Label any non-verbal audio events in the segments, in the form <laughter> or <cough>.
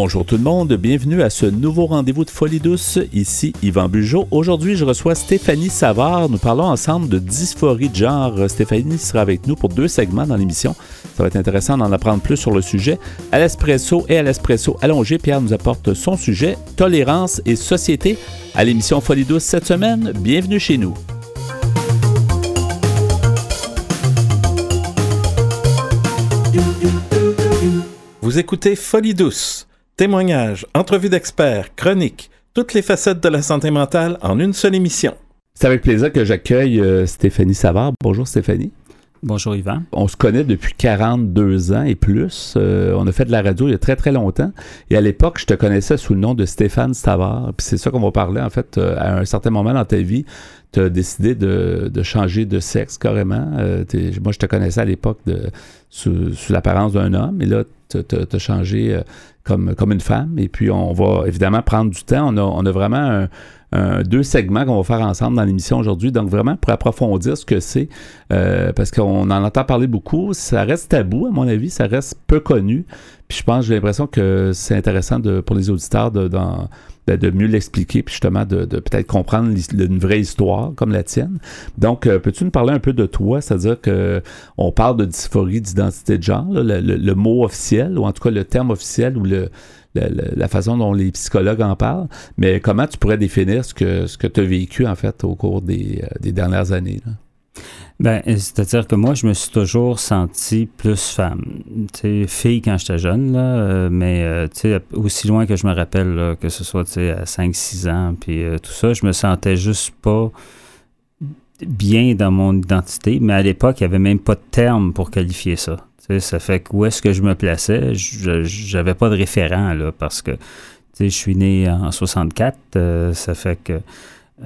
Bonjour tout le monde, bienvenue à ce nouveau rendez-vous de Folie douce. Ici Yvan Bugeaud. Aujourd'hui, je reçois Stéphanie Savard. Nous parlons ensemble de dysphorie de genre. Stéphanie sera avec nous pour deux segments dans l'émission. Ça va être intéressant d'en apprendre plus sur le sujet. À l'espresso et à l'espresso allongé, Pierre nous apporte son sujet tolérance et société à l'émission Folie douce cette semaine. Bienvenue chez nous. Vous écoutez Folie douce Témoignages, entrevues d'experts, chroniques, toutes les facettes de la santé mentale en une seule émission. C'est avec plaisir que j'accueille euh, Stéphanie Savard. Bonjour Stéphanie. Bonjour Yvan. On se connaît depuis 42 ans et plus. Euh, on a fait de la radio il y a très très longtemps. Et à l'époque, je te connaissais sous le nom de Stéphane Savard. Puis c'est ça qu'on va parler en fait euh, à un certain moment dans ta vie. Tu as décidé de, changer de sexe carrément. moi, je te connaissais à l'époque sous, sous l'apparence d'un homme. Et là, tu as, changé comme, comme une femme. Et puis, on va évidemment prendre du temps. On a, on a vraiment deux segments qu'on va faire ensemble dans l'émission aujourd'hui. Donc, vraiment, pour approfondir ce que c'est, euh, parce qu'on en entend parler beaucoup, ça reste tabou, à mon avis, ça reste peu connu. Puis, je pense, j'ai l'impression que c'est intéressant de, pour les auditeurs de, de mieux l'expliquer, puis justement de, peut-être comprendre une vraie histoire comme la tienne. Donc, euh, peux-tu nous parler un peu de toi, c'est-à-dire que on parle de dysphorie d'identité de genre, le, mot officiel, ou en tout cas le terme officiel, ou le, la façon dont les psychologues en parlent, mais comment tu pourrais définir ce que, ce que tu as vécu en fait au cours des, euh, des dernières années? Ben, c'est-à-dire que moi, je me suis toujours senti plus femme. Fille quand j'étais jeune, euh, mais euh, aussi loin que je me rappelle, que ce soit à 5-6 ans, puis euh, tout ça, je me sentais juste pas bien dans mon identité, mais à l'époque, il n'y avait même pas de terme pour qualifier ça. Ça fait que où est-ce que je me plaçais, j'avais pas de référent, là, parce que je suis né en 64, ça fait que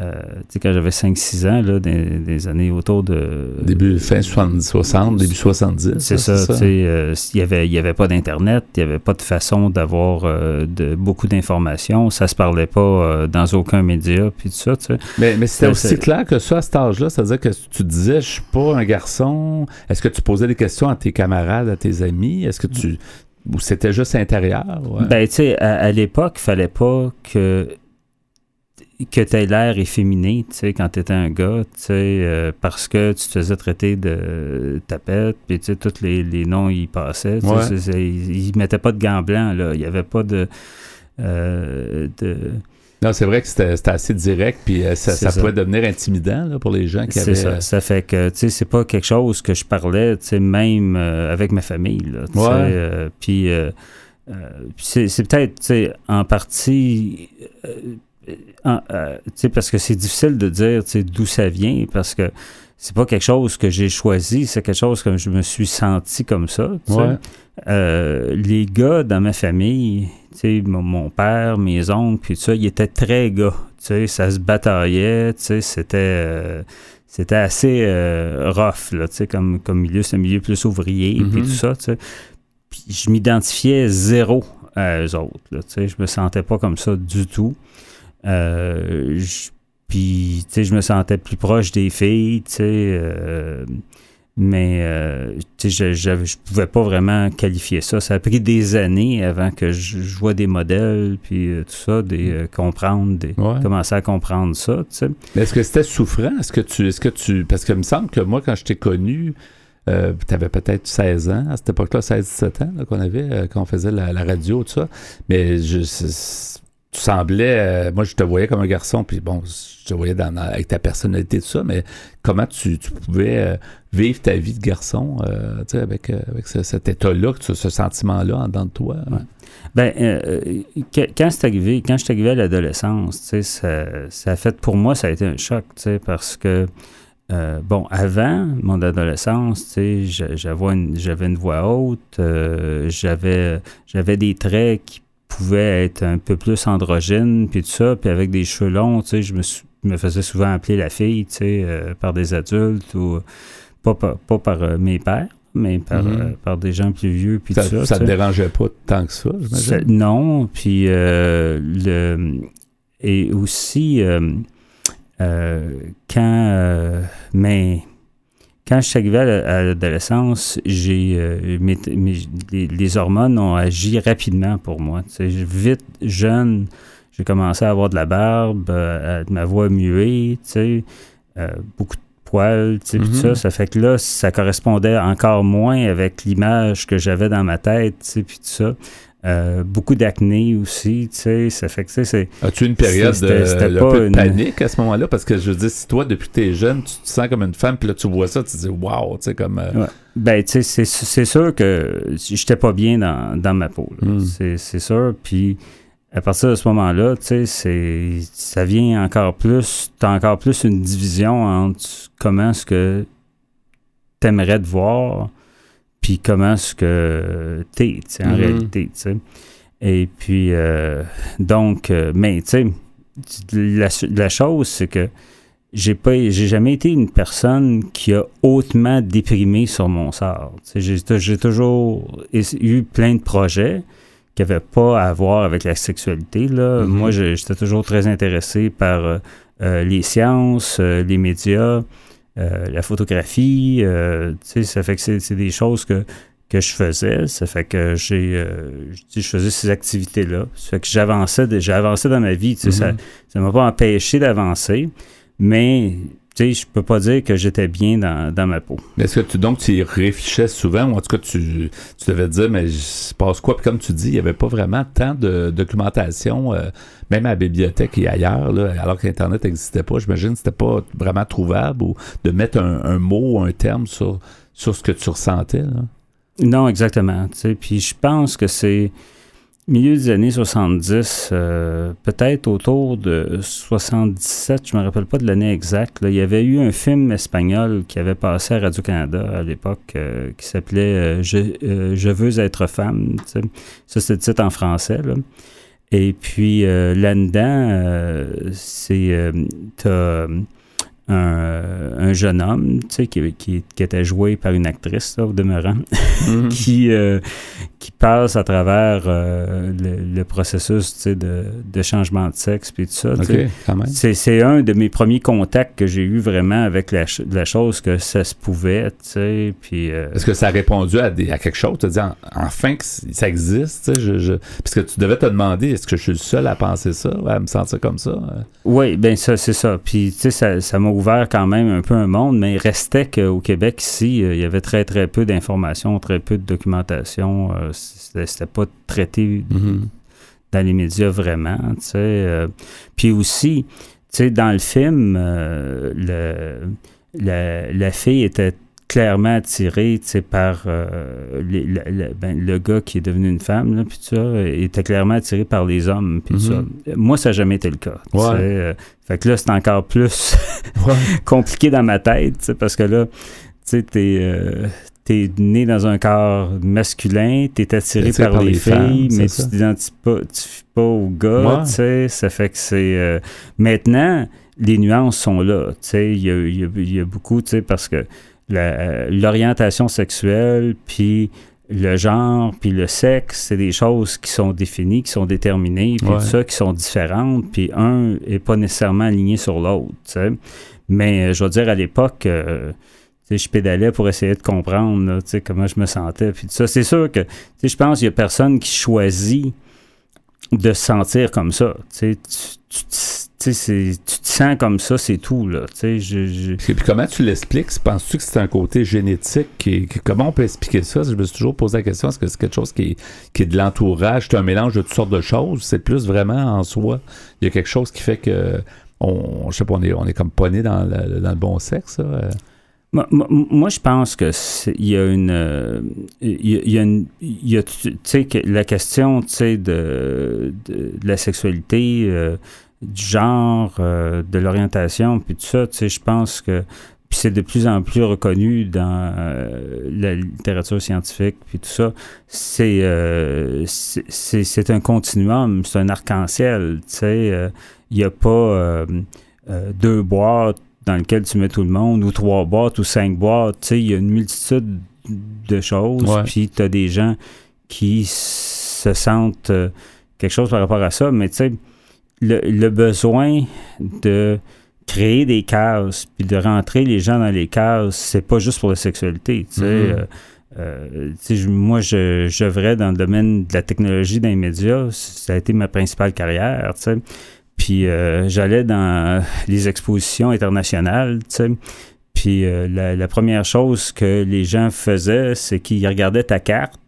euh, tu sais, quand j'avais 5-6 ans, là, des, années autour de. Début, fin 70, 60, début 70. C'est ça, tu sais, euh, il n'y avait, y avait pas d'Internet, il n'y avait pas de façon d'avoir euh, de, beaucoup d'informations, ça se parlait pas dans aucun média, puis tout ça, tu sais. Mais, mais c'était aussi clair que ça, à cet âge-là, c'est-à-dire que tu disais, je suis pas un garçon. Est-ce que tu posais des questions à tes camarades, à tes amis? Est-ce que tu. Ou c'était juste intérieur? Ben, tu sais, à, à l'époque, il fallait pas que que tu aies l'air efféminé, tu sais, quand tu étais un gars, tu sais, euh, parce que tu te faisais traiter de tapette, puis tu sais, tous les, noms y passaient, tu sais, ils mettaient pas de gants blancs, là, il y avait pas de... Euh, non, c'est vrai que c'était assez direct, puis euh, ça, pouvait devenir intimidant là, pour les gens qui avaient... Ça, ça fait que, tu sais, c'est pas quelque chose que je parlais, tu sais, même avec ma famille, là, tu sais, puis... c'est peut-être, tu sais, en partie euh, parce que c'est difficile de dire d'où ça vient, parce que c'est pas quelque chose que j'ai choisi, c'est quelque chose que je me suis senti comme ça. Euh, les gars dans ma famille, mon, mon père, mes oncles, puis ça, ils étaient très gars. Ça se bataillait, c'était euh, c'était assez rough, là, comme, comme milieu, c'est un milieu plus ouvrier, puis mm-hmm. tout ça. Puis je m'identifiais zéro à eux autres. Là, je me sentais pas comme ça du tout. Euh, puis, tu sais, je me sentais plus proche des filles, tu sais. Euh, mais, euh, tu sais, je, je, pouvais pas vraiment qualifier ça. Ça a pris des années avant que je, vois des modèles, puis tout ça, des comprendre, des, commencer à comprendre ça, tu sais. Mais est-ce que c'était souffrant? Est-ce que tu, est-ce que tu, parce que il me semble que moi, quand je t'ai connu, tu avais peut-être 16 ans, à cette époque-là, 16-17 ans, qu'on avait, quand on faisait la, la, radio, tout ça. Mais je, tu semblais, euh, moi je te voyais comme un garçon, puis bon, je te voyais dans, avec ta personnalité, tout ça, mais comment tu, pouvais euh, vivre ta vie de garçon, euh, tu sais, avec, cet état-là, ce, sentiment-là en dedans de toi? Ben, quand c'est arrivé, quand je suis arrivé à l'adolescence, tu sais, ça, ça, a fait, pour moi, ça a été un choc, tu sais, parce que, bon, avant mon adolescence, tu sais, j'avais une, une voix haute, j'avais, j'avais des traits qui pouvait être un peu plus androgyne, puis tout ça, puis avec des cheveux longs, tu sais, je me, me faisais souvent appeler la fille, tu sais, euh, par des adultes ou pas, pas, par euh, mes pères mais par, mhm. euh, par des gens plus vieux puis ça, ça. Ça te dérangeait pas tant que ça, j'imagine? Non, puis le... Et aussi, quand... mais quand je suis arrivé à l'adolescence, j'ai euh, les, hormones ont agi rapidement pour moi. vite, jeune, j'ai commencé à avoir de la barbe, euh, ma voix muée, euh, beaucoup de poils, tout mm-hmm. ça. Ça fait que là, ça correspondait encore moins avec l'image que j'avais dans ma tête, puis tout ça. Euh, beaucoup d'acné aussi, tu sais, ça fait que, tu sais, c'est... As-tu une période de, un peu de panique à ce moment-là? Parce que, je veux dire, si toi, depuis que t'es jeune, tu te sens comme une femme, puis là, tu vois ça, tu te dis, wow, tu sais, comme... Euh, ben, tu sais, c'est sûr que j'étais pas bien dans, dans ma peau, hmm. c'est sûr, puis à partir de ce moment-là, tu sais, ça vient encore plus, t'as encore plus une division entre comment est-ce que t'aimerais te voir, puis comment est-ce que t'es, en mm-hmm. réalité, tu sais. Et puis, euh, donc, euh, mais tu sais, la, la, chose, c'est que j'ai pas j'ai jamais été une personne qui a hautement déprimé sur mon sort. J'ai toujours eu plein de projets qui n'avaient pas à voir avec la sexualité. Là. Mm-hmm. Moi, j'étais toujours très intéressé par euh, les sciences, les médias. Euh, la photographie, euh, ça fait que c'est des choses que, que je faisais. Ça fait que j'ai, euh, je faisais ces activités-là. Ça fait que j'avançais, j'ai avancé dans ma vie. Ça ne mm-hmm. m'a pas empêché d'avancer, mais tu sais, je peux pas dire que j'étais bien dans, ma peau. Est-ce que tu, donc, tu y réfléchissais souvent, ou en tout cas, tu, tu devais te dire, mais se passe quoi? Puis comme tu dis, il n'y avait pas vraiment tant de documentation, euh, même à la bibliothèque et ailleurs, là, alors qu'Internet n'existait pas. J'imagine que c'était pas vraiment trouvable, ou de mettre un, mot ou un terme sur, sur ce que tu ressentais. Non, exactement. Puis je pense que c'est milieu des années 70, euh, peut-être autour de 77, je ne me rappelle pas de l'année exacte, il y avait eu un film espagnol qui avait passé à Radio-Canada à l'époque euh, qui s'appelait euh, je, veux être femme. Ça, c'est le titre en français. Et puis là-dedans, c'est un, jeune homme, tu sais, qui, qui, était joué par une actrice, au demeurant, mhm. <laughs> qui, euh, qui passe à travers euh, le, processus, tu sais, de, de, changement de sexe, puis tout ça. c'est, un de mes premiers contacts que j'ai eu vraiment avec la, la, chose que ça se pouvait, tu sais, puis... Euh, Est-ce que ça a répondu à, des, à quelque chose? Tu as dit, enfin que ça existe, tu sais, je, je... parce que tu devais te demander, est-ce que je suis le seul à penser ça, à me sentir comme ça? Oui, bien ça, c'est ça. Puis, tu sais, ça m'a ouvert quand même un peu un monde, mais il restait qu'au Québec, ici, euh, il y avait très, très peu d'informations, très peu de documentation. Euh, c'était pas traité mm-hmm. dans les médias vraiment, tu sais. Euh. puis aussi, tu sais, dans le film, le, la, la, fille était clairement attiré par euh, ben, le gars qui est devenu une femme, là, puis ça, était clairement attiré par les hommes, puis ça. Mm-hmm. Moi, ça n'a jamais été le cas. Euh, fait que là, c'est encore plus <laughs> compliqué dans ma tête, parce que là, tu sais, t'es... Euh, né dans un corps masculin, t'es attiré par, les, filles, mais tu t'identifies pas, pas au gars, tu sais, ça fait que c'est... maintenant, les nuances sont là, tu sais, il y a, y a, beaucoup, tu sais, parce que l'orientation sexuelle, puis le genre, puis le sexe, c'est des choses qui sont définies, qui sont déterminées, puis tout ça, qui sont différentes, puis un n'est pas nécessairement aligné sur l'autre. Mais euh, je veux dire, à l'époque, euh, je pédalais pour essayer de comprendre comment je me sentais, puis tout ça. C'est sûr que je pense qu'il n'y a personne qui choisit de se sentir comme ça. Tu, tu, tu te sens comme ça, c'est tout. Là, je, Puis comment tu l'expliques? Penses-tu que c'est un côté génétique? comment on peut expliquer ça? Je me suis toujours posé la question, est-ce que c'est quelque chose qui est, de l'entourage? C'est un mélange de toutes sortes de choses? C'est plus vraiment en soi? Il y a quelque chose qui fait que on, je sais pas, on est, on est comme pas né dans le, dans le bon sexe? Moi, je pense que il y a une, il y a une, tu sais, la question, tu sais, de, de, la sexualité, euh, du genre, euh, de l'orientation, puis tout ça, tu sais, je pense que puis c'est de plus en plus reconnu dans euh, la littérature scientifique, puis tout ça. C'est euh, c'est un continuum, c'est un arc-en-ciel, tu sais. Il n'y a pas deux boîtes dans lesquelles tu mets tout le monde, ou trois boîtes, ou cinq boîtes, tu sais. Il y a une multitude de choses, puis tu as des gens qui se sentent quelque chose par rapport à ça, mais tu sais le, besoin de créer des cases, puis de rentrer les gens dans les cases, c'est pas juste pour la sexualité. Tu sais, mm-hmm. euh, euh, moi, je, je dans le domaine de la technologie dans les médias. Ça a été ma principale carrière. Tu sais. Puis euh, j'allais dans les expositions internationales. Tu sais. Puis la, la, première chose que les gens faisaient, c'est qu'ils regardaient ta carte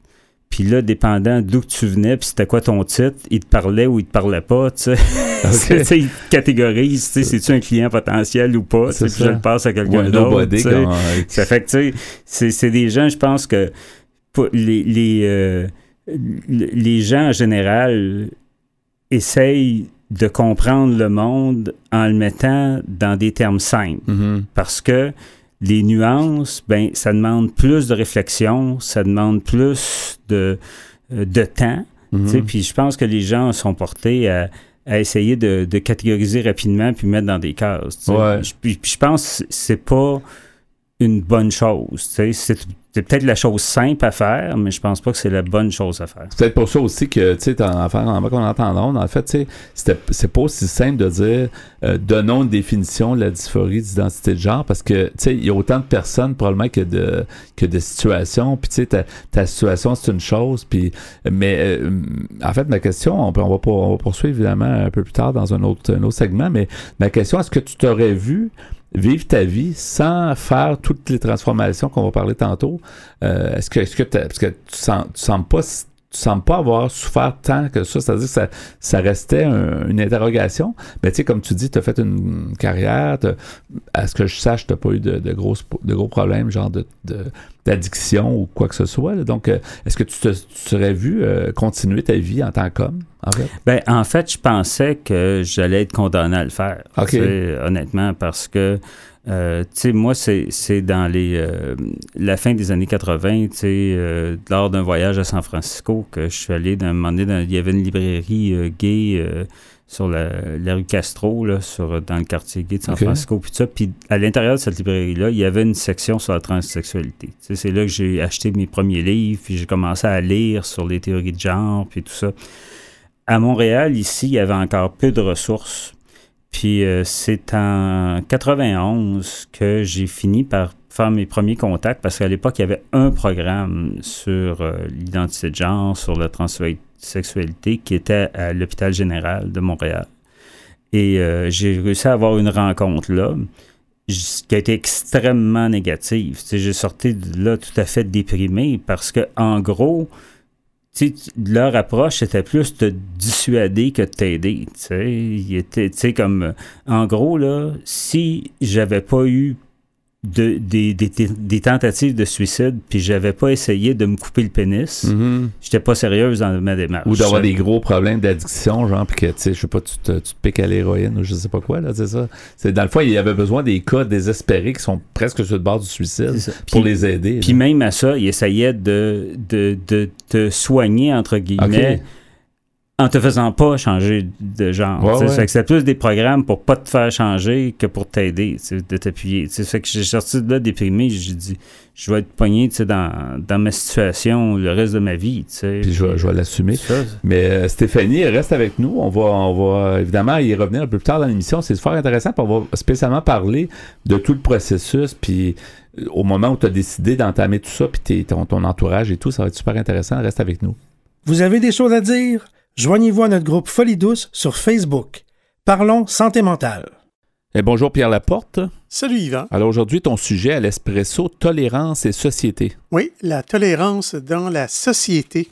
puis là, dépendant d'où tu venais, puis c'était quoi ton titre, il te parlait ou il te parlait pas, tu sais. <laughs> Okay. <laughs> il catégorise, tu sais, c'est-tu un client potentiel ou pas, puis je le passe à quelqu'un d'autre. Ça fait que, tu sais, c'est des gens, je pense que les, les, euh, les gens en général essayent de comprendre le monde en le mettant dans des termes simples. Mm-hmm. Parce que les nuances, ben, ça demande plus de réflexion, ça demande plus de, euh, de temps. Mhm. Puis je pense que les gens sont portés à, essayer de, catégoriser rapidement puis mettre dans des cases. Puis, je pense que c'est pas une bonne chose. C'est c'est peut-être la chose simple à faire, mais je pense pas que c'est la bonne chose à faire. C'est peut-être pour ça aussi que, tu sais, en en qu'on entend en fait, tu sais, c'est pas aussi simple de dire euh, donnons une définition de la dysphorie d'identité de genre parce que, tu sais, il y a autant de personnes probablement que de, que de situations, puis tu sais, ta, ta, situation c'est une chose, puis, mais euh, en fait, ma question, on, on, va, on va poursuivre évidemment un peu plus tard dans un autre, un autre segment, mais ma question, est-ce que tu t'aurais vu vivre ta vie sans faire toutes les transformations qu'on va parler tantôt. Euh, est-ce que, est-ce que, parce que tu sens, tu sens pas tu sembles pas avoir souffert tant que ça. C'est-à-dire que ça, ça restait une interrogation. Mais tu sais, comme tu dis, tu as fait une carrière. À ce que je sache, tu n'as pas eu de, de, gros, de gros problèmes, genre de, d'addiction ou quoi que ce soit. Donc, euh, est-ce que tu te serais vu euh, continuer ta vie en tant qu'homme, en fait? Ben, en fait, je pensais que j'allais être condamné à le faire. Honnêtement, parce que euh, tu sais, moi, c'est dans les euh, la fin des années 80, tu sais, euh, lors d'un voyage à San Francisco, que je suis allé d'un moment donné, il y avait une librairie gay sur la, rue Castro, là, sur, dans le quartier gay de San Francisco, puis ça. Puis à l'intérieur de cette librairie-là, il y avait une section sur la transsexualité. C'est là que j'ai acheté mes premiers livres, puis j'ai commencé à lire sur les théories de genre, puis tout ça. À Montréal, ici, il y avait encore peu de ressources puis euh, c'est en 91 que j'ai fini par faire mes premiers contacts parce qu'à l'époque, il y avait un programme sur euh, l'identité de genre, sur la transsexualité qui était à l'hôpital général de Montréal. Et euh, j'ai réussi à avoir une rencontre là qui a été extrêmement négative. J'ai sorti de là tout à fait déprimé parce que, en gros, leur approche, c'était plus de dissuader que de t'aider. Tu sais, comme, en gros, là, si j'avais pas eu de, des, des, tentatives de suicide, puis j'avais pas essayé de me couper le pénis, mm-hmm. j'étais pas sérieuse dans ma démarche. Ou d'avoir des gros problèmes d'addiction, genre, puis que, tu sais, je sais pas, tu te, tu te piques à l'héroïne ou je sais pas quoi, là, c'est ça. C'est, dans le fond, il y avait besoin des cas désespérés qui sont presque sur le bord du suicide pour les aider. Puis même à ça, il essayait de, de, de te soigner, entre guillemets en te faisant pas changer de genre. C'est plus des programmes pour pas te faire changer que pour t'aider, de t'appuyer. Fait que j'ai sorti de là déprimé, j'ai dit je vais être poigné dans, dans ma situation le reste de ma vie. Puis je vais, je vais l'assumer. Mais euh, Stéphanie, reste avec nous. On va, on va évidemment y revenir un peu plus tard dans l'émission. C'est super intéressant. on va spécialement parler de tout le processus. Puis euh, au moment où tu as décidé d'entamer tout ça, puis ton, ton entourage et tout, ça va être super intéressant. Reste avec nous. Vous avez des choses à dire? Joignez-vous à notre groupe Folie Douce sur Facebook. Parlons santé mentale. Et bonjour Pierre Laporte. Salut Yvan. Alors aujourd'hui, ton sujet à l'espresso, tolérance et société. Oui, la tolérance dans la société.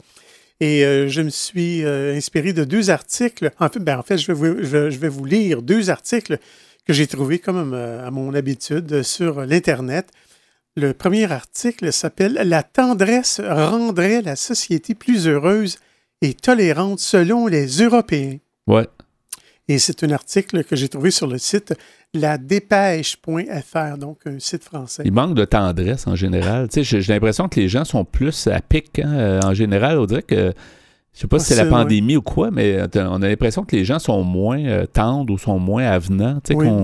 Et euh, je me suis euh, inspiré de deux articles. En fait, ben, en fait je, vais vous, je, vais vous lire deux articles que j'ai trouvés comme euh, à mon habitude sur l'Internet. Le premier article s'appelle La tendresse rendrait la société plus heureuse et tolérante selon les Européens. Ouais. Et c'est un article que j'ai trouvé sur le site ladépêche.fr, donc un site français. Il manque de tendresse en général. J'ai l'impression que les gens sont plus à pic. Hein, euh, en général, on dirait que je sais pas si c'est la pandémie ou quoi, mais on a l'impression que les gens sont moins euh, tendres ou sont moins avenants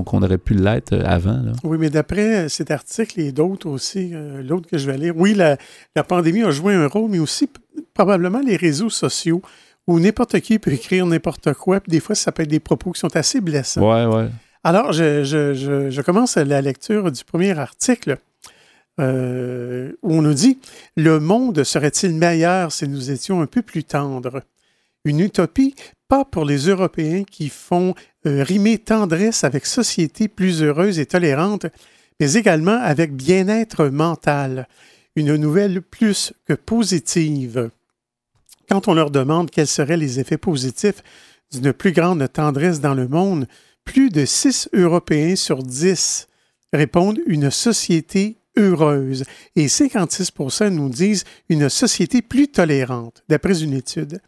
qu'on aurait pu l'être euh, avant. Oui, mais d'après cet article et d'autres aussi, l'autre que je vais lire, oui, la, la, pandémie a joué un rôle, mais aussi probablement les réseaux sociaux où n'importe qui peut écrire n'importe quoi, puis des fois, ça peut être des propos qui sont assez blessants. Ouais, ouais. Alors, je, commence la lecture du premier article euh, où on nous dit Le monde serait-il meilleur si nous étions un peu plus tendres? Une utopie, pas pour les Européens qui font euh, rimer tendresse avec société plus heureuse et tolérante, mais également avec bien-être mental. Une nouvelle plus que positive. Quand on leur demande quels seraient les effets positifs d'une plus grande tendresse dans le monde, plus de 6 Européens sur 10 répondent une société heureuse et 56% nous disent une société plus tolérante, d'après une étude.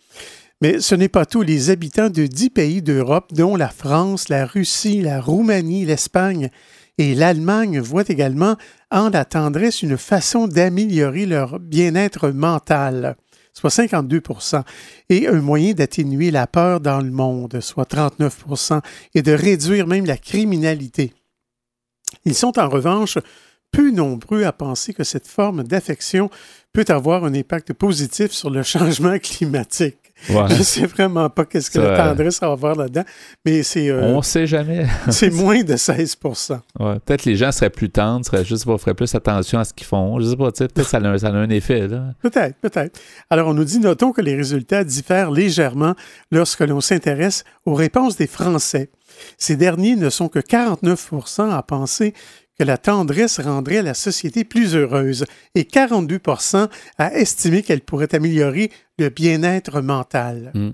Mais ce n'est pas tout. Les habitants de 10 pays d'Europe, dont la France, la Russie, la Roumanie, l'Espagne et l'Allemagne, voient également en la tendresse une façon d'améliorer leur bien-être mental soit 52% et un moyen d'atténuer la peur dans le monde, soit 39% et de réduire même la criminalité. Ils sont en revanche peu nombreux à penser que cette forme d'affection peut avoir un impact positif sur le <laughs> changement climatique. Je ne sais vraiment pas qu'est-ce que la tendresse va avoir là-dedans, mais c'est... Euh, on ne sait jamais. <laughs> c'est moins de 16 ouais, Peut-être les gens seraient plus tendres, seraient juste feraient plus attention à ce qu'ils font. Je ne sais pas, peut-être ça, a, ça a un effet. Peut-être, peut-être. Alors, on nous dit, notons que les résultats diffèrent légèrement lorsque l'on s'intéresse aux réponses des Français. Ces derniers ne sont que 49% à penser que la tendresse rendrait la société plus heureuse et 42% à estimer qu'elle pourrait améliorer le bien-être mental. Hmm.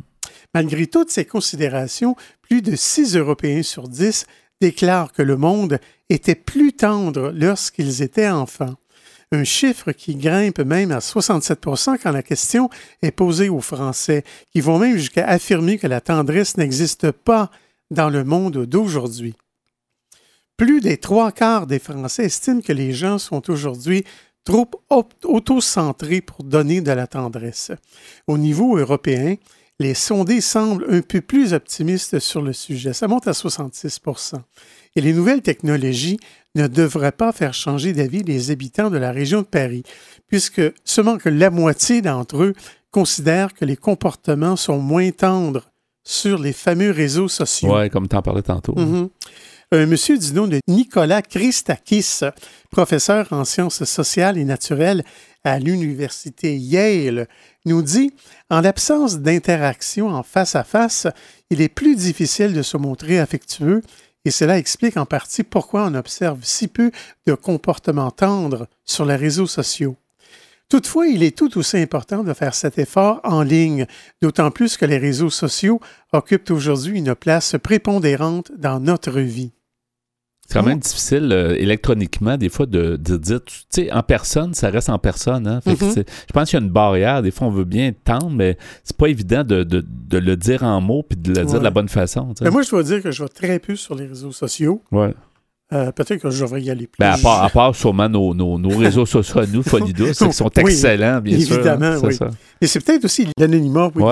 Malgré toutes ces considérations, plus de 6 Européens sur 10 déclarent que le monde était plus tendre lorsqu'ils étaient enfants. Un chiffre qui grimpe même à 67% quand la question est posée aux Français, qui vont même jusqu'à affirmer que la tendresse n'existe pas dans le monde d'aujourd'hui. Plus des trois quarts des Français estiment que les gens sont aujourd'hui trop auto-centrés pour donner de la tendresse. Au niveau européen, les sondés semblent un peu plus optimistes sur le sujet. Ça monte à 66% Et les nouvelles technologies ne devraient pas faire changer d'avis les habitants de la région de Paris, puisque seulement que la moitié d'entre eux considèrent que les comportements sont moins tendres sur les fameux réseaux sociaux. Oui, comme tu en parlais tantôt. Mm-hmm. Un monsieur du nom de Nicolas Christakis, professeur en sciences sociales et naturelles à l'université Yale, nous dit En l'absence d'interaction en face à face, il est plus difficile de se montrer affectueux et cela explique en partie pourquoi on observe si peu de comportements tendres sur les réseaux sociaux. Toutefois, il est tout aussi important de faire cet effort en ligne, d'autant plus que les réseaux sociaux occupent aujourd'hui une place prépondérante dans notre vie. C'est quand même difficile euh, électroniquement, des fois, de, dire, tu sais, en personne, ça reste en personne. Hein? Mm-hmm. Je pense qu'il y a une barrière. Des fois, on veut bien tendre, mais c'est pas évident de, le dire en mots puis de le dire de la bonne façon. Mais moi, je dois dire que je vais très peu sur les réseaux sociaux. Ouais. Euh, peut-être que je devrais y aller plus. Ben, à, part, à part sûrement nos, nos, réseaux sociaux à nous, Folidous, <laughs> qui sont excellents, bien sûr. Évidemment, oui. Mais c'est peut-être aussi l'anonymat, oui,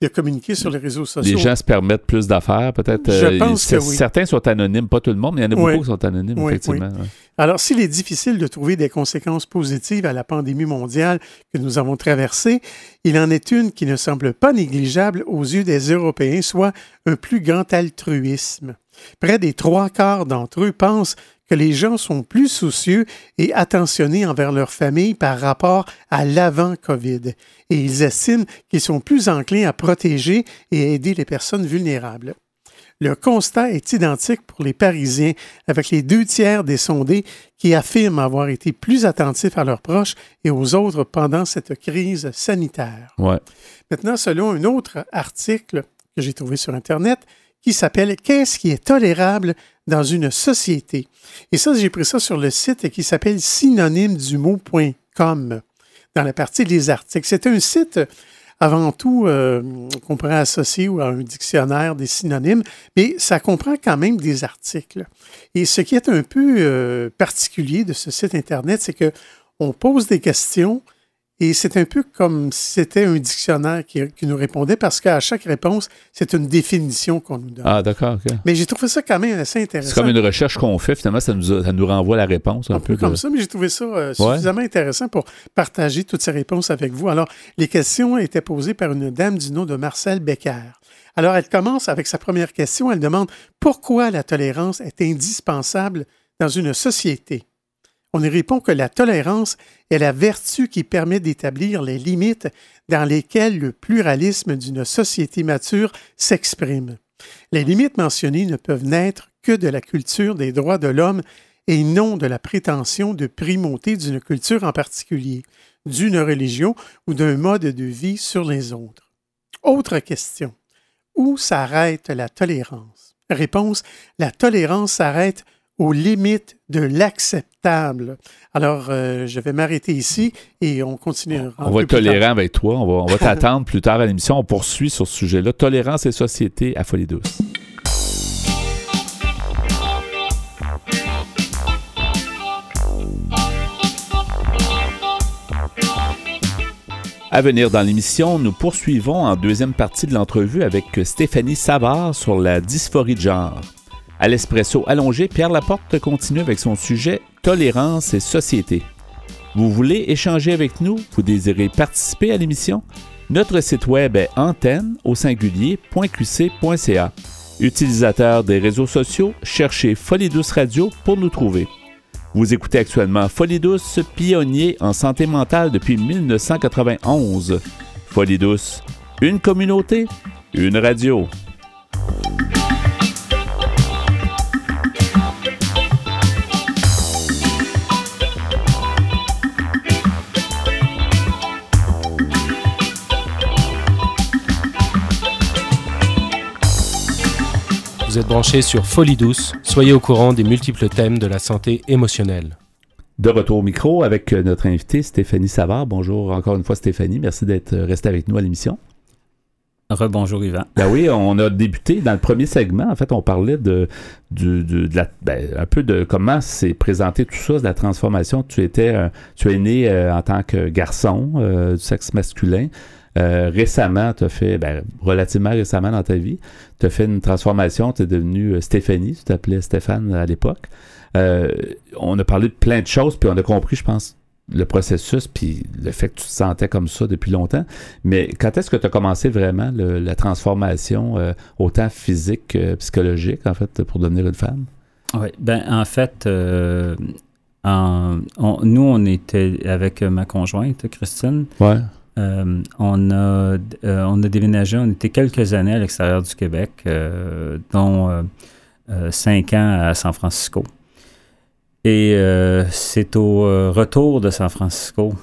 de, communiquer sur les réseaux sociaux. Les gens se permettent plus d'affaires, peut-être. Je euh, pense que oui. Certains sont anonymes, pas tout le monde, mais il y en a beaucoup qui sont anonymes, effectivement. Alors, s'il est difficile de trouver des conséquences positives à la pandémie mondiale que nous avons traversée, il en est une qui ne semble pas négligeable aux yeux des Européens, soit un plus grand altruisme. Près des trois quarts d'entre eux pensent que les gens sont plus soucieux et attentionnés envers leur famille par rapport à l'avant-COVID. Et ils estiment qu'ils sont plus enclins à protéger et à aider les personnes vulnérables. Le constat est identique pour les Parisiens, avec les deux tiers des sondés qui affirment avoir été plus attentifs à leurs proches et aux autres pendant cette crise sanitaire. Maintenant, selon un autre article que j'ai trouvé sur Internet, qui s'appelle Qu'est-ce qui est tolérable dans une société? Et ça, j'ai pris ça sur le site qui s'appelle synonymedumo.com dans la partie des articles. C'est un site avant tout euh, qu'on pourrait associer à un dictionnaire des synonymes, mais ça comprend quand même des articles. Et ce qui est un peu euh, particulier de ce site Internet, c'est que on pose des questions Et c'est un peu comme si c'était un dictionnaire qui, qui nous répondait parce qu'à chaque réponse, c'est une définition qu'on nous donne. Ah, d'accord, OK. Mais j'ai trouvé ça quand même assez intéressant. C'est comme une recherche qu'on fait, finalement, ça nous, ça nous renvoie la réponse. Un, un peu comme ça, mais j'ai trouvé ça euh, suffisamment intéressant pour partager toutes ces réponses avec vous. Alors, les questions étaient posées par une dame du nom de Marcel Becker. Alors, elle commence avec sa première question. Elle demande pourquoi la tolérance est indispensable dans une société? On y répond que la tolérance est la vertu qui permet d'établir les limites dans lesquelles le pluralisme d'une société mature s'exprime. Les limites mentionnées ne peuvent naître que de la culture des droits de l'homme et non de la prétention de primauté d'une culture en particulier, d'une religion ou d'un mode de vie sur les autres. Autre question. Où s'arrête la tolérance? Réponse. La tolérance s'arrête aux limites de l'acceptable. Alors, euh, je vais m'arrêter ici et on continue. On va être tolérant avec toi. On va, on va t'attendre plus tard à l'émission. On poursuit sur ce sujet-là. Tolérance et société à Folie Douce. À venir dans l'émission, nous poursuivons en deuxième partie de l'entrevue avec Stéphanie Savard sur la dysphorie de genre. À l'espresso allongé, Pierre Laporte continue avec son sujet Tolérance et société. Vous voulez échanger avec nous? Vous désirez participer à l'émission? Notre site web est antenne au singulier.qc.ca. Utilisateur des réseaux sociaux, cherchez Folie Douce Radio pour nous trouver. Vous écoutez actuellement Folie Douce, pionnier en santé mentale depuis 1991. Folie Douce, une communauté, une radio. Vous êtes branchés sur Folie Douce. Soyez au courant des multiples thèmes de la santé émotionnelle. De retour au micro avec notre invitée Stéphanie Savard. Bonjour encore une fois Stéphanie, merci d'être restée avec nous à l'émission. Rebonjour Yvan. Ben oui, on a débuté dans le premier segment. En fait, on parlait de, du- de, de la, ben, un peu de comment s'est présenté tout ça, de la transformation. Tu étais, tu es né euh, en tant que garçon euh, du sexe masculin. Euh, récemment, tu as fait, ben, relativement récemment dans ta vie, tu as fait une transformation, tu es devenu euh, Stéphanie, tu t'appelais Stéphane à l'époque. Euh, on a parlé de plein de choses, puis on a compris, je pense, le processus, puis le fait que tu te sentais comme ça depuis longtemps. Mais quand est-ce que tu as commencé vraiment le- la transformation, euh, autant physique que psychologique, en fait, pour devenir une femme? Oui, ben en fait, euh, en- on- nous, on était avec ma conjointe, Christine. Ouais. Euh, on, a, euh, on a déménagé, on était quelques années à l'extérieur du Québec, euh, dont cinq ans à San Francisco. Et c'est au retour de San Francisco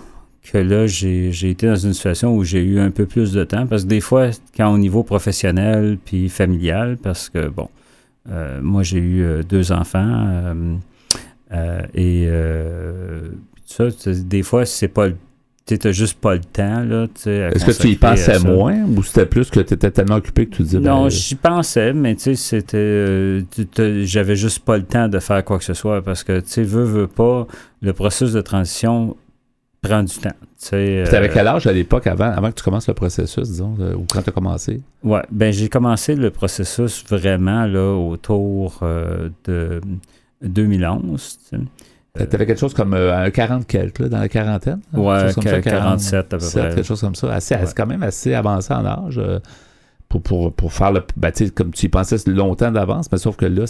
que là, j'ai été dans une situation où j'ai eu un peu plus de temps. Parce que des fois, quand au niveau professionnel puis familial, parce que, bon, moi, j'ai eu deux enfants et ça, des fois, c'est pas le tu n'as juste pas le temps. là, Est-ce que tu y à pensais moins ou c'était plus que tu étais tellement occupé que tu disais Non, ben, j'y pensais, mais tu sais, c'était. euh, t'as- J'avais juste pas le temps de faire quoi que ce soit parce que, tu sais, veux, veux pas, le processus de transition prend du temps. Tu euh, quel âge à l'époque avant, avant que tu commences le processus, disons, euh, ou quand tu as commencé? Ouais, ben j'ai commencé le processus vraiment là autour euh, de 2011. tu sais. T'avais quelque chose comme euh, un 40 quelques, là, dans la quarantaine? Ouais, Quelque chose comme ça, 47 à peu 47, près. quelque chose comme ça. Assez, Ouais. Quand même assez avancé en âge euh, pour, pour, pour faire le. Ben, comme tu y pensais longtemps d'avance, mais sauf que là,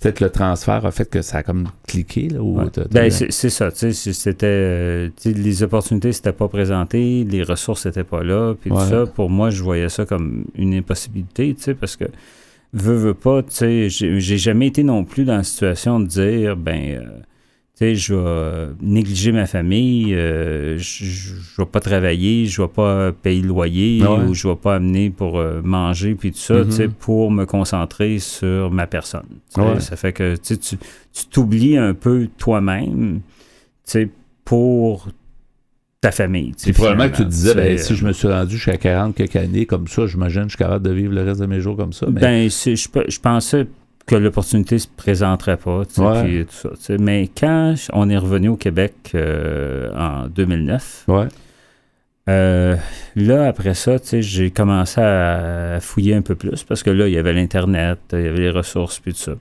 peut-être le transfert a fait que ça a comme cliqué. Là, ou Ouais. Ben, c'est ça, tu sais, c'est- c'était, euh, les opportunités s'étaient pas présentées, les ressources n'étaient pas là, puis Ouais. tout ça, pour moi, je voyais ça comme une impossibilité, tu sais, parce que, veux, veux pas, tu sais, j'ai jamais été non plus dans la situation de dire, ben, euh, sais, je vais euh, négliger ma famille, euh, je je vais pas travailler, je vais pas payer le loyer, Ouais. ou je vais pas amener pour euh, manger, puis tout ça, tu sais, Mhm. pour me concentrer sur ma personne. Ouais. Ça fait que, tu sais, tu t'oublies un peu toi-même, tu sais, pour ta famille. Puis probablement que tu te disais, ben, si je me suis rendu jusqu'à 40 quelques années comme ça, j'imagine que je suis capable de vivre le reste de mes jours comme ça. Mais Ben, c'est- je, je pensais que l'opportunité se présenterait pas, tu sais, Ouais. puis tout ça. tu sais. Mais quand on est revenu au Québec euh, en 2009, ouais. Euh, là, après ça, j'ai commencé à, fouiller un peu plus parce que là, il y avait l'Internet, il y avait les ressources, puis tout ça.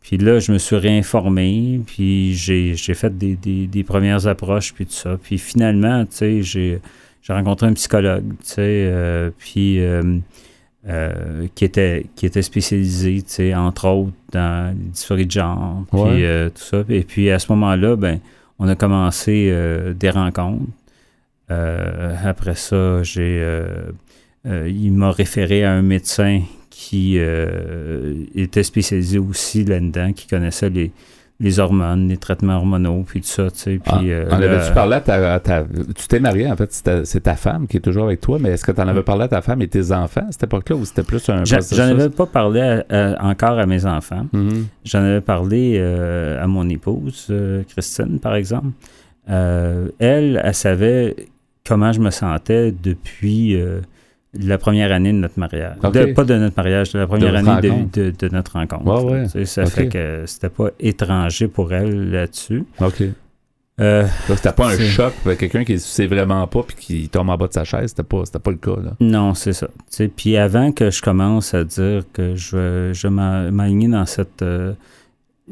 Puis là, je me suis réinformé, puis j'ai fait des, des, premières approches, puis tout ça. Puis finalement, j'ai rencontré un psychologue, tu sais, euh, puis euh, qui, était, qui était spécialisé, tu sais, entre autres, dans les dysphories de genre, puis tout ça. Et puis à ce moment-là, ben, on a commencé des rencontres. Euh, après ça, j'ai, euh, euh, il m'a référé à un médecin qui était spécialisé aussi là-dedans, qui connaissait les, les hormones, les traitements hormonaux, puis tout ça, tu sais. Puis, ah, en avais-tu parlé à ta, Tu t'es marié, en fait, c'est ta, femme qui est toujours avec toi, mais est-ce que tu en avais parlé à ta femme et tes enfants à cette époque-là, ou c'était plus un J'en avais pas parlé encore à mes enfants. Mm-hmm. J'en avais parlé à mon épouse, Christine, par exemple. elle, elle savait comment je me sentais depuis euh, la première année de notre mariage. pas de notre mariage, de la première année de, notre rencontre. Ça fait que c'était pas étranger pour elle là-dessus. OK. Euh, c'était pas un choc quelqu'un qui ne sait vraiment pas puis qui tombe en bas de sa chaise, c'était pas, pas le cas. Là. Non, c'est ça. Puis avant que je commence à dire que je, je m'aligne dans cette euh,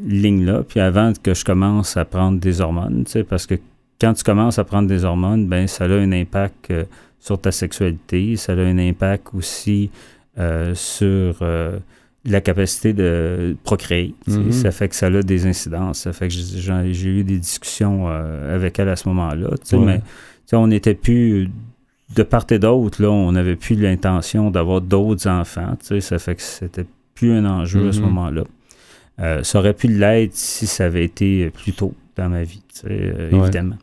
ligne-là, puis avant que je commence à prendre des hormones, parce que quand tu commences à prendre des hormones, ben ça a un impact euh, sur ta sexualité, ça a un impact aussi euh, sur euh, la capacité de procréer. Mm-hmm. Ça fait que ça a des incidences. Ça fait que j'ai eu des discussions avec elle à ce moment-là. Mais on n'était plus de part et d'autre, là, on n'avait plus l'intention d'avoir d'autres enfants. Ça fait que c'était plus un enjeu à ce mm-hmm. moment-là. ça aurait pu l'être si ça avait été plus tôt dans ma vie, évidemment.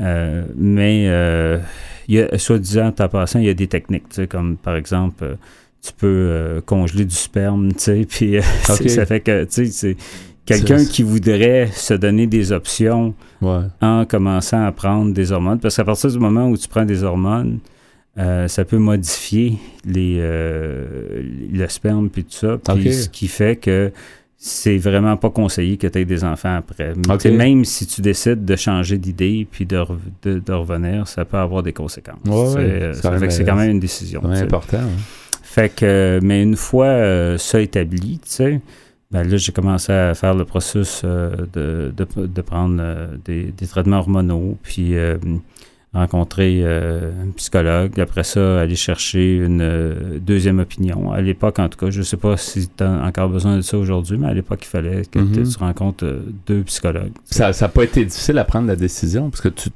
Euh, mais, euh, il y a, soit disant, en passant, il y a des techniques, comme par exemple, euh, tu peux congeler du sperme, tu sais, <laughs> puis ça fait que, tu sais, c'est quelqu'un qui voudrait se donner des options en commençant à prendre des hormones, parce qu'à partir du moment où tu prends des hormones, ça peut modifier les, le sperme puis tout ça, puis ce qui fait que c'est vraiment pas conseillé que tu aies des enfants après. Même si tu décides de changer d'idée puis de, de, revenir, ça peut avoir des conséquences. c'est quand même une décision. C'est important. Fait que, mais une fois euh, ça établi, tu sais, ben là, j'ai commencé à faire le processus euh, de, de, prendre euh, des, des, traitements hormonaux, puis rencontrer euh, un psychologue, après ça, aller chercher une euh, deuxième opinion. À l'époque, en tout cas, je ne sais pas si tu as encore besoin de ça aujourd'hui, mais à l'époque, il fallait que mhm. tu rencontres euh, deux psychologues. Ça n'a pas été difficile à prendre la décision, parce que tu,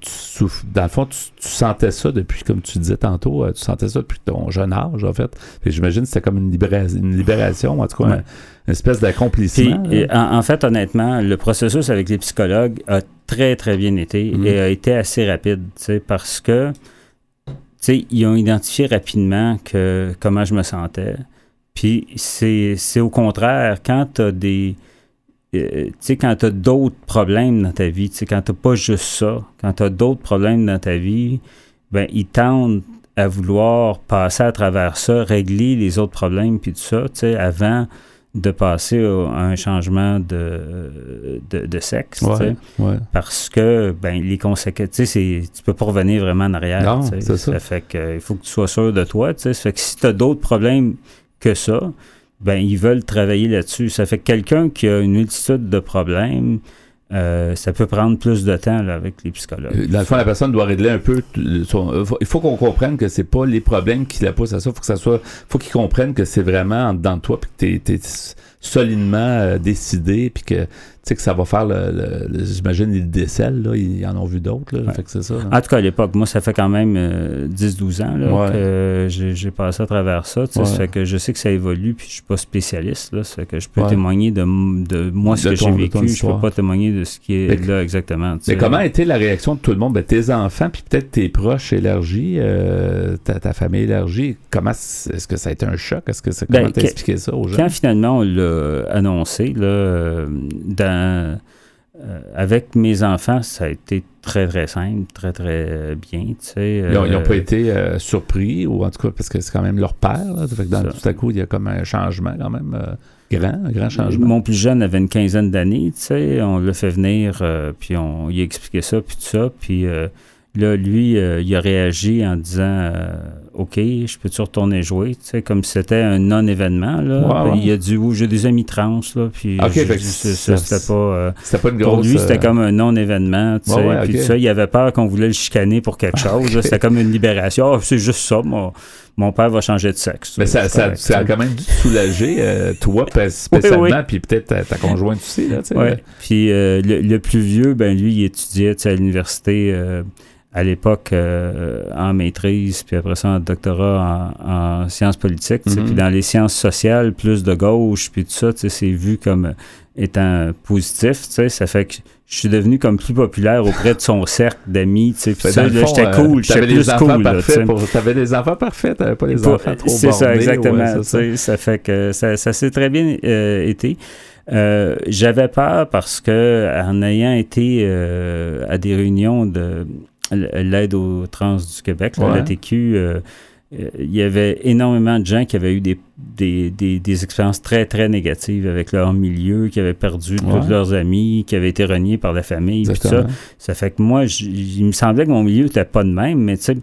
dans le fond, tu, sentais ça depuis, comme tu disais tantôt, tu sentais ça depuis ton jeune âge, en fait. J'imagine que c'était comme une, une libération, en tout cas, une espèce d'accomplissement. En, en, fait, honnêtement, le processus avec les psychologues a très, très bien été et mhm. a été assez rapide, parce que ils ont identifié rapidement que comment je me sentais. Puis c'est au contraire, quand tu as des. Euh, quand tu as d'autres problèmes dans ta vie, quand tu n'as pas juste ça, quand tu as d'autres problèmes dans ta vie, ben, ils tendent à vouloir passer à travers ça, régler les autres problèmes, puis tout ça, avant de passer à un changement de, de, sexe. Parce que ben, les conséquences, tu sais, tu peux pas revenir vraiment en arrière. Non, ça. ça. fait qu'il faut que tu sois sûr de toi. Ça fait que si tu as d'autres problèmes que ça, ben ils veulent travailler là-dessus. Ça fait que quelqu'un qui a une multitude de problèmes, euh, ça peut prendre plus de temps avec les psychologues. Dans le fond, la personne doit régler un peu son, euh, il faut qu'on comprenne que c'est pas les problèmes qui la poussent à ça. Faut que ça soit, faut qu'ils comprennent que c'est vraiment de toi, puis que tu es, solidement euh, décidé, puis que sais que ça va faire le, j'imagine les décels là, ils en ont vu d'autres là, fait que c'est ça. En tout cas à l'époque, moi ça fait quand même 10-12 ans là, que j'ai passé à travers ça, ça fait que je sais que ça évolue puis je suis pas spécialiste là, ça fait que je peux témoigner de, de moi ce que j'ai vécu, je peux pas témoigner de ce qui est là exactement. Mais comment a été la réaction de tout le monde, ben, tes enfants puis peut-être tes proches élargis, euh, ta, famille élargie, comment est-ce que ça a été un choc, est-ce que ça ben, comment t'as expliqué ça aux gens? Quand finalement on l'a annoncé là euh, dans euh, avec mes enfants, ça a été très, très simple, très, très bien. ils n'ont pas euh, été euh, surpris, ou en tout cas, parce que c'est quand même leur père. tout à coup, il y a comme un changement quand même grand, un grand changement. Mon plus jeune avait une quinzaine d'années, on l'a fait venir, puis on lui a expliqué ça, puis tout ça, puis Là, lui, euh, il a réagi en disant euh, OK, je peux-tu retourner jouer? Tu sais, comme si c'était un non-événement. Là. Ouais, ouais. Il a dit Oui, j'ai des amis trans. Là, puis c'était pas. euh, C'était pas une pour grosse. lui, c'était euh, comme un non-événement. tu sais, ouais, puis il avait peur qu'on voulait le chicaner pour quelque <laughs> chose. C'était comme une libération. Ah, c'est juste ça, mon, mon père va changer de sexe. Mais ça, ça, correct, ça a quand même dû te soulager, euh, toi <laughs> spécialement, oui. puis peut-être ta, ta conjointe aussi. Là, tu sais. Ouais. Puis euh, le, le plus vieux, ben lui, il étudiait à l'université euh, à l'époque euh, en maîtrise, puis après ça en doctorat en, en sciences politiques. sais. Mhm. Puis dans les sciences sociales, plus de gauche, puis tout ça, c'est vu comme étant positif. tu sais. Ça fait que je suis devenu comme plus populaire auprès de son <laughs> cercle d'amis. j'étais euh, cool, j'étais plus cool. tu T'avais des enfants parfaits, t'avais pas Pas- enfants trop C'est ça, exactement. ouais, ça. ça fait que ça, ça s'est très bien euh, été. Euh, J'avais peur parce que en ayant été euh, à des réunions de l'aide aux trans du Québec, Ouais. la TQ, euh, euh, il y avait énormément de gens qui avaient eu des, des, des, des expériences très, très négatives avec leur milieu, qui avaient perdu Ouais. tous leurs amis, qui avaient été reniés par la famille, tout ça. Ça fait que moi, il me semblait que mon milieu n'était pas de même, mais tu sais,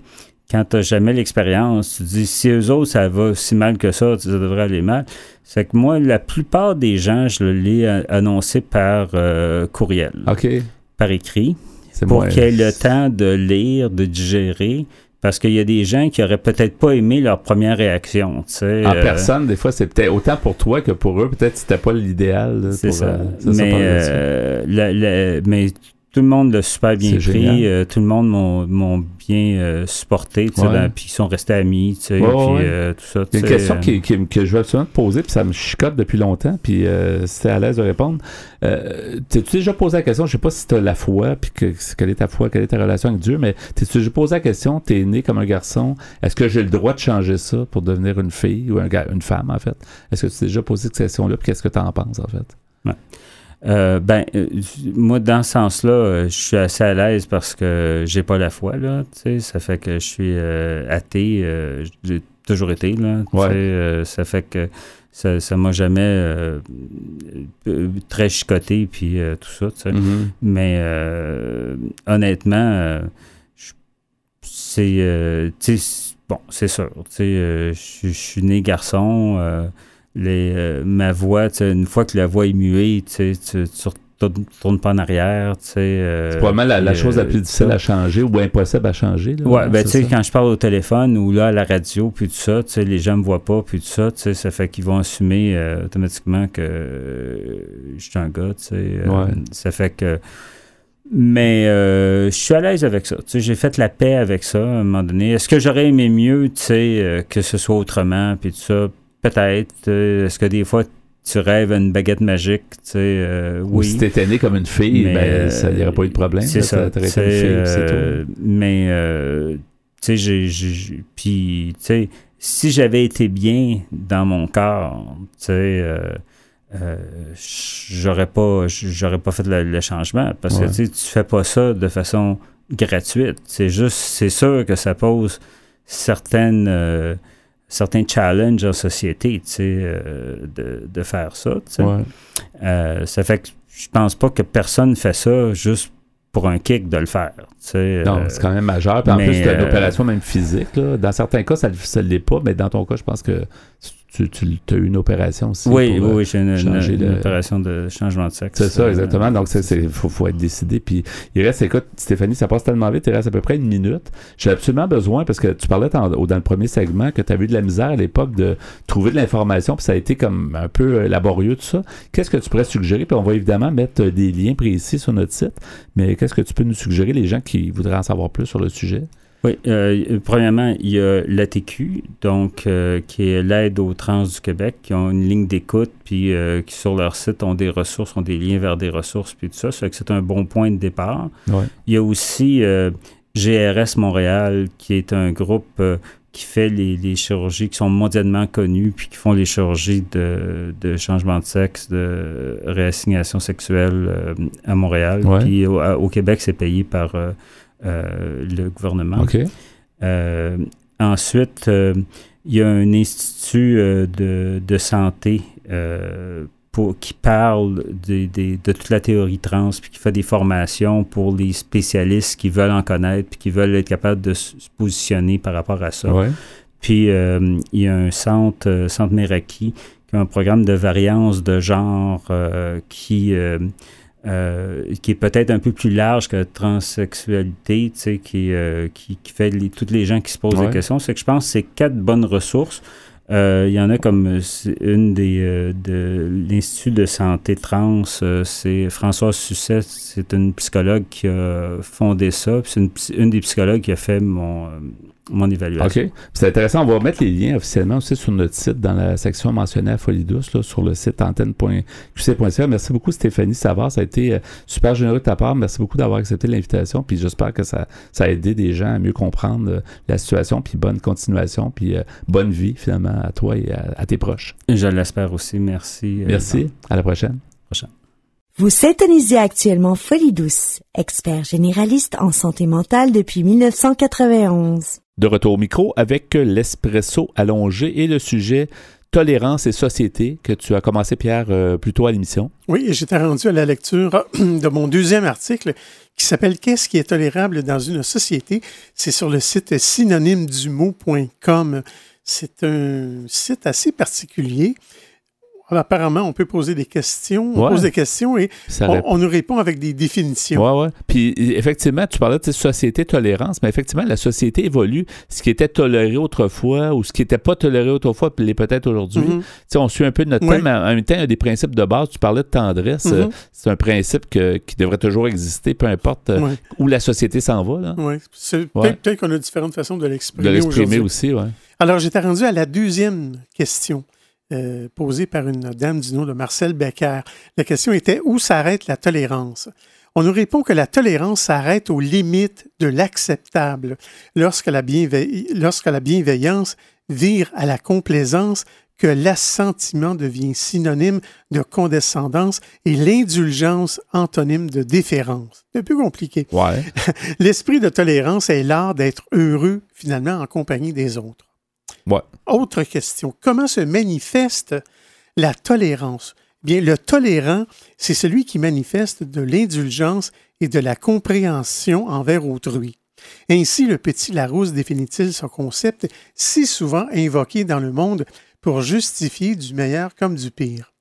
quand tu n'as jamais l'expérience, tu te dis si eux autres, ça va si mal que ça, ça devrait aller mal. C'est que moi, la plupart des gens, je l'ai annoncé par euh, courriel, OK. par écrit, pour qu'il ait le temps de lire, de digérer. Parce qu'il y a des gens qui auraient peut-être pas aimé leur première réaction. tu sais, En euh, personne, des fois, c'est peut-être autant pour toi que pour eux. Peut-être que c'était pas l'idéal. C'est ça. euh, ça, mais, euh, la- la- mais tout le monde l'a super bien pris. euh, tout le monde m'ont bien euh, supporté. tu Ouais. dans- Puis ils sont restés amis. tu sais, Ouais, puis ouais. euh, tout ça. Il y a une tu question euh, qui, qui- que je veux absolument te poser, puis ça me chicote depuis longtemps, puis euh, si t'es à l'aise de répondre. Euh, T'es-tu déjà posé la question, je sais pas si t'as la foi, puis que, quelle est ta foi, quelle est ta relation avec Dieu, mais t'es-tu déjà posé la question, t'es né comme un garçon, est-ce que j'ai le droit de changer ça pour devenir une fille, ou un gars, une femme, en fait? Est-ce que tu t'es déjà posé cette question-là, puis qu'est-ce que t'en penses, en fait? Euh, ben, euh, moi, dans ce sens-là, euh, je suis assez à l'aise parce que j'ai pas la foi, là, tu sais, ça fait que je suis athée, j'ai toujours été, là, Ouais. ça fait que ça ça m'a jamais très chicoté, puis tout ça, tu sais. Mais honnêtement, c'est. bon, c'est sûr. Tu sais, je je suis né garçon. Les, euh, ma voix, tu sais, une fois que la voix est muée, tu tournes pas en arrière. tu sais, euh, C'est probablement la, chose la euh, plus difficile ça. à changer ou impossible à changer. Là, Ouais, ben tu sais, quand je parle au téléphone ou là à la radio, puis tout ça, tu sais, les gens me voient pas, puis tout ça, tu sais, ça fait qu'ils vont assumer euh, automatiquement que je suis un gars, tu sais. Ouais. Ça fait que. Mais euh, je suis à l'aise avec ça. J'ai fait la paix avec ça à un moment donné. Est-ce que j'aurais aimé mieux, tu sais, euh, que ce soit autrement, puis tout ça? Peut-être. Est-ce que des fois, tu rêves à une baguette magique, tu sais? euh, Ou oui. si t'étais né comme une fille, Mais, ben, ça euh, n'y aurait pas eu de problème. C'est ça. t'aurais tu été une sais, fille, puis c'est tout. euh, mais, euh, tu sais, j'ai- Puis, tu sais, si j'avais été bien dans mon corps, tu sais, euh, euh, j'aurais pas, j'aurais pas fait le, le changement parce Ouais. que, tu sais, tu fais pas ça de façon gratuite. C'est juste, c'est sûr que ça pose certaines. Euh, certains challenges en société, tu sais, euh, de, de faire ça, tu sais. Ouais. Euh, ça fait que je pense pas que personne fait ça juste pour un kick de le faire. tu sais, Non, euh, c'est quand même majeur. Puis en plus, c'est une euh, opération même physique. Là. Dans certains cas, ça ne l'est pas, mais dans ton cas, je pense que tu, tu as eu une opération aussi. oui, pour, oui, euh, oui, j'ai une, une- changer une le- opération de changement de sexe. C'est ça, Euh, exactement. Donc, il faut, faut être décidé. Puis, il reste, écoute, Stéphanie, ça passe tellement vite, il reste à peu près une minute. J'ai absolument besoin, parce que tu parlais dans, le premier segment que tu as eu de la misère à l'époque de trouver de l'information, puis ça a été comme un peu euh, laborieux, tout ça. Qu'est-ce que tu pourrais suggérer? Puis, on va évidemment mettre euh, des liens précis sur notre site, mais qu'est-ce que tu peux nous suggérer, les gens qui voudraient en savoir plus sur le sujet? Oui, euh, premièrement, il y a l'ATQ, donc euh, qui est l'aide aux trans du Québec, qui ont une ligne d'écoute, puis euh, qui sur leur site ont des ressources, ont des liens vers des ressources, puis tout ça. Ça fait que c'est un bon point de départ. Ouais. Il y a aussi GRS Montréal, qui est un groupe qui fait les, les chirurgies qui sont mondialement connues, puis qui font les chirurgies de, de changement de sexe, de réassignation sexuelle à Montréal. Ouais. Puis au, à- au Québec, c'est payé par le gouvernement. Euh, ensuite, euh, il y a un institut euh, de, de santé euh, pour, qui parle de, de, de, toute la théorie trans, puis qui fait des formations pour les spécialistes qui veulent en connaître, puis qui veulent être capables de se positionner par rapport à ça. Ouais. Puis euh, il y a un centre, euh, Centre Meraki, qui a un programme de variance de genre euh, qui, euh, qui est peut-être un peu plus large que la transsexualité, tu sais, qui, euh, qui, qui fait les- toutes les gens qui se posent Ouais. des questions. C'est que je pense que c'est quatre bonnes ressources. Euh, Il y en a comme euh, une des euh, de l'Institut de santé trans, euh, c'est Françoise Sucet, c'est une psychologue qui a fondé ça, puis c'est une, une des psychologues qui a fait mon, euh, mon évaluation. OK. C'est intéressant. On va mettre les liens officiellement aussi sur notre site dans la section mentionnée à Folie Douce, là, sur le site antenne.qc.ca. Merci beaucoup, Stéphanie Savard. Ça a été euh, super généreux de ta part. Merci beaucoup d'avoir accepté l'invitation. Puis j'espère que ça, ça a aidé des gens à mieux comprendre euh, la situation. Puis bonne continuation. Puis euh, bonne vie, finalement, à toi et à, à tes proches. Je l'espère aussi. Merci. Merci. À la prochaine. Vous syntonisez actuellement Folie Douce, expert généraliste en santé mentale depuis 1991. De retour au micro avec l'espresso allongé et le sujet tolérance et société que tu as commencé, Pierre, euh, plus tôt à l'émission. Oui, j'étais rendu à la lecture de mon deuxième article qui s'appelle Qu'est-ce qui est tolérable dans une société? C'est sur le site synonymeduMot.com. C'est un site assez particulier. Apparemment, on peut poser des questions, on Ouais. pose des questions et Ça on, nous répond avec des définitions. Ouais, ouais. Puis effectivement, tu parlais de cette société tolérance, mais effectivement, la société évolue. Ce qui était toléré autrefois ou ce qui n'était pas toléré autrefois, puis l'est peut-être aujourd'hui. Mhm. On suit un peu notre Ouais. thème, mais en même temps, il y a des principes de base. Tu parlais de tendresse. Mhm. C'est un principe que- qui devrait toujours exister, peu importe euh, où la société s'en va. Là. Ouais. Peut-être qu'on a différentes façons de De l'exprimer l'exprimer aussi. Alors, j'étais rendu à la deuxième question euh, posée par une dame du nom de Marcel Becker. La question était où s'arrête la tolérance? On nous répond que la tolérance s'arrête aux limites de l'acceptable lorsque, la lorsque la bienveillance vire à la complaisance, que l'assentiment devient synonyme de condescendance et l'indulgence antonyme de déférence. C'est un peu compliqué. Ouais. <laughs> L'esprit de tolérance est l'art d'être heureux finalement en compagnie des autres. Autre question, comment se manifeste la tolérance? Bien, le tolérant, c'est celui qui manifeste de l'indulgence et de la compréhension envers autrui. Ainsi, le petit Larousse définit-il ce concept si souvent invoqué dans le monde pour justifier du meilleur comme du pire?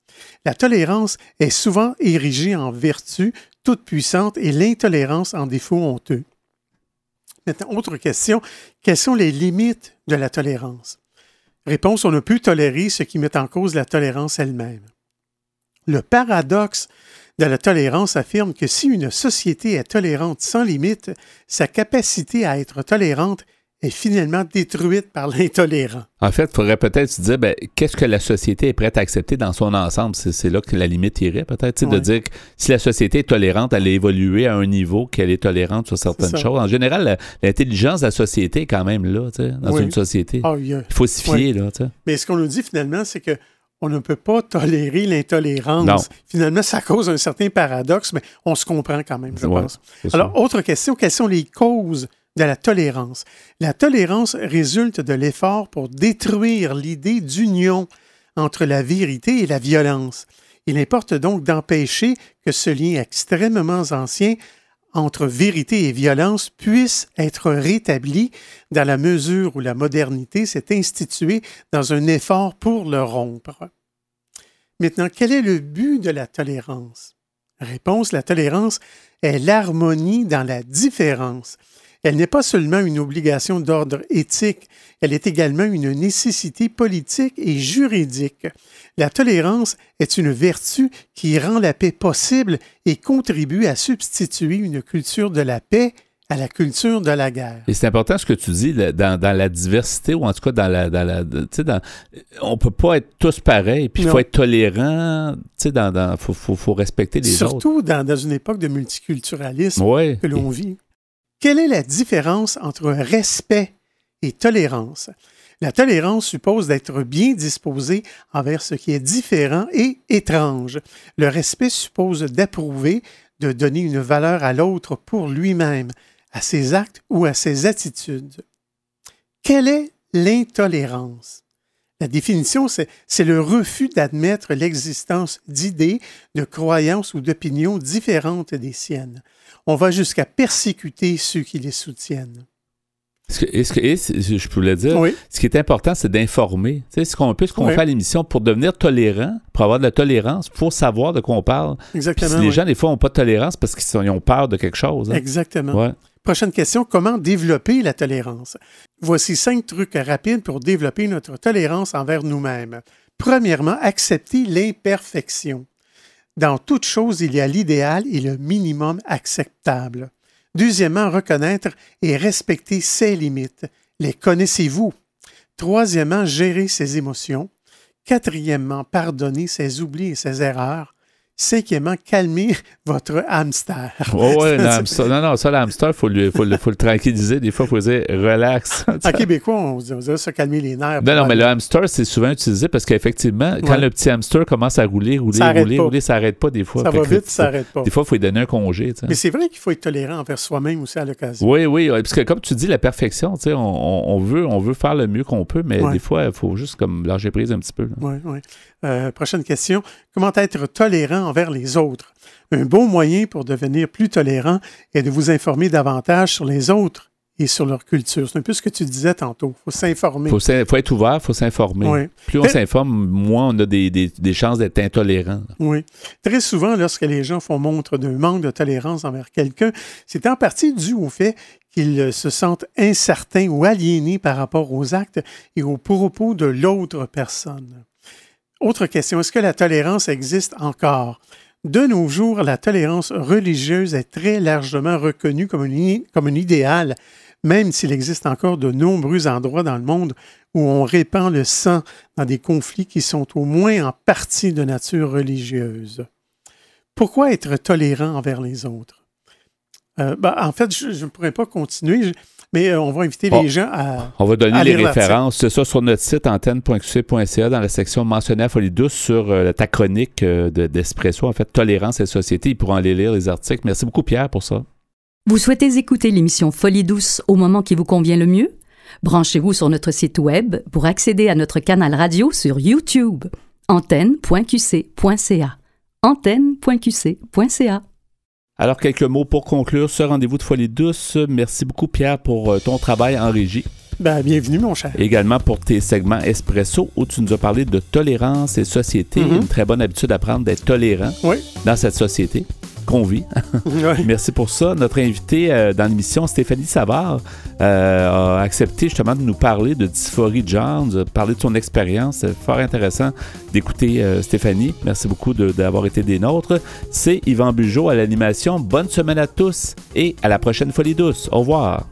La tolérance est souvent érigée en vertu toute puissante et l'intolérance en défaut honteux. Maintenant, autre question, quelles sont les limites de la tolérance? Réponse, on ne peut tolérer ce qui met en cause la tolérance elle-même. Le paradoxe de la tolérance affirme que si une société est tolérante sans limite, sa capacité à être tolérante est finalement détruite par l'intolérant. En fait, il faudrait peut-être se dire, ben, qu'est-ce que la société est prête à accepter dans son ensemble? C'est, là que la limite irait, peut-être, tu sais, de Ouais. dire que si la société est tolérante, elle a évolué à un niveau qu'elle est tolérante sur certaines choses. En général, l'intelligence de la société est quand même là, dans Oui. une société. Ah, il y a- Il faut s'y fier, là. Mais ce qu'on nous dit finalement, c'est que on ne peut pas tolérer l'intolérance. Non. Finalement, ça cause un certain paradoxe, mais on se comprend quand même, je Ouais, pense. Alors, autre question, quelles sont les causes de la tolérance? La tolérance résulte de l'effort pour détruire l'idée d'union entre la vérité et la violence. Il importe donc d'empêcher que ce lien extrêmement ancien entre vérité et violence puisse être rétabli dans la mesure où la modernité s'est instituée dans un effort pour le rompre. Maintenant, quel est le but de la tolérance? Réponse, la tolérance est l'harmonie dans la différence. Elle n'est pas seulement une obligation d'ordre éthique, elle est également une nécessité politique et juridique. La tolérance est une vertu qui rend la paix possible et contribue à substituer une culture de la paix à la culture de la guerre. Et c'est important ce que tu dis dans, dans la diversité ou en tout cas dans la. Dans la dans, on peut pas être tous pareils, puis il faut être tolérant, sais, dans, faut, faut, faut respecter les autres. Surtout dans, dans une époque de multiculturalisme Ouais. que l'on vit. Quelle est la différence entre respect et tolérance? La tolérance suppose d'être bien disposé envers ce qui est différent et étrange. Le respect suppose d'approuver, de donner une valeur à l'autre pour lui-même, à ses actes ou à ses attitudes. Quelle est l'intolérance? La définition, c'est le refus d'admettre l'existence d'idées, de croyances ou d'opinions différentes des siennes. On va jusqu'à persécuter ceux qui les soutiennent. Que, je peux le dire, ce qui est important, c'est d'informer. Tu sais, ce qu'on, ce qu'on fait à l'émission pour devenir tolérant, pour avoir de la tolérance, pour savoir de quoi on parle. Exactement. si les gens, des fois, n'ont pas de tolérance parce qu'ils ont peur de quelque chose. Hein. Exactement. Prochaine question, comment développer la tolérance? Voici cinq trucs rapides pour développer notre tolérance envers nous-mêmes. Premièrement, accepter l'imperfection. Dans toute chose, il y a l'idéal et le minimum acceptable. Deuxièmement, reconnaître et respecter ses limites. Les connaissez-vous? Troisièmement, gérer ses émotions. Quatrièmement, pardonner ses oublis et ses erreurs. Cinquièmement, calmer <laughs> votre hamster. Oui, oui, <laughs> hamster. Non, non, ça, l'hamster, il faut, faut, faut, le tranquilliser. Des fois, il faut dire relax. <laughs> en québécois, on, dirait se calmer les nerfs. Non, non, mais le hamster, c'est souvent utilisé parce qu'effectivement, quand le petit hamster commence à rouler, rouler, rouler, rouler, ça n'arrête pas des fois. Ça va vite, ça n'arrête pas. Des fois, il faut lui donner un congé. Mais c'est vrai qu'il faut être tolérant envers soi-même aussi à l'occasion. Oui, oui, parce que comme tu dis, la perfection, on, on, veut, on veut faire le mieux qu'on peut, mais des fois, il faut juste comme lâcher prise un petit peu. Oui, oui. Euh, prochaine question. Comment être tolérant envers les autres? Un bon moyen pour devenir plus tolérant est de vous informer davantage sur les autres et sur leur culture. C'est un peu ce que tu disais tantôt. Il faut s'informer. Il faut, être ouvert, il faut s'informer. Plus on s'informe, moins on a des, chances d'être intolérant. Oui. Très souvent, lorsque les gens font montre d'un manque de tolérance envers quelqu'un, c'est en partie dû au fait qu'ils se sentent incertains ou aliénés par rapport aux actes et aux propos de l'autre personne. Autre question, est-ce que la tolérance existe encore? De nos jours, la tolérance religieuse est très largement reconnue comme un, comme un idéal, même s'il existe encore de nombreux endroits dans le monde où on répand le sang dans des conflits qui sont au moins en partie de nature religieuse. Pourquoi être tolérant envers les autres? Euh, ben, en fait, je ne pourrais pas continuer. Mais euh, on va inviter les gens à. On va donner les références. C'est ça sur notre site antenne.qc.ca dans la section mentionnée à Folie douce sur euh, ta chronique euh, d'Espresso, en fait, Tolérance et Société. Ils pourront aller lire les articles. Merci beaucoup, Pierre, pour ça. Vous souhaitez écouter l'émission Folie douce au moment qui vous convient le mieux? Branchez-vous sur notre site Web pour accéder à notre canal radio sur YouTube. antenne.qc.ca. antenne.qc.ca. Alors, quelques mots pour conclure ce rendez-vous de Folie douce. Merci beaucoup, Pierre, pour euh, ton travail en régie. Ben, bienvenue, mon cher. Également pour tes segments Espresso, où tu nous as parlé de tolérance et société. Mm-hmm. Une très bonne habitude à prendre d'être tolérant dans cette société qu'on vit. <laughs> Merci pour ça. Notre invité euh, dans l'émission, Stéphanie Savard, euh, a accepté justement de nous parler de dysphorie de genre, de parler de son expérience. C'est fort intéressant d'écouter euh, Stéphanie. Merci beaucoup d'avoir été des nôtres. C'est Yvan Bugeaud à l'animation. Bonne semaine à tous et à la prochaine Folie douce. Au revoir.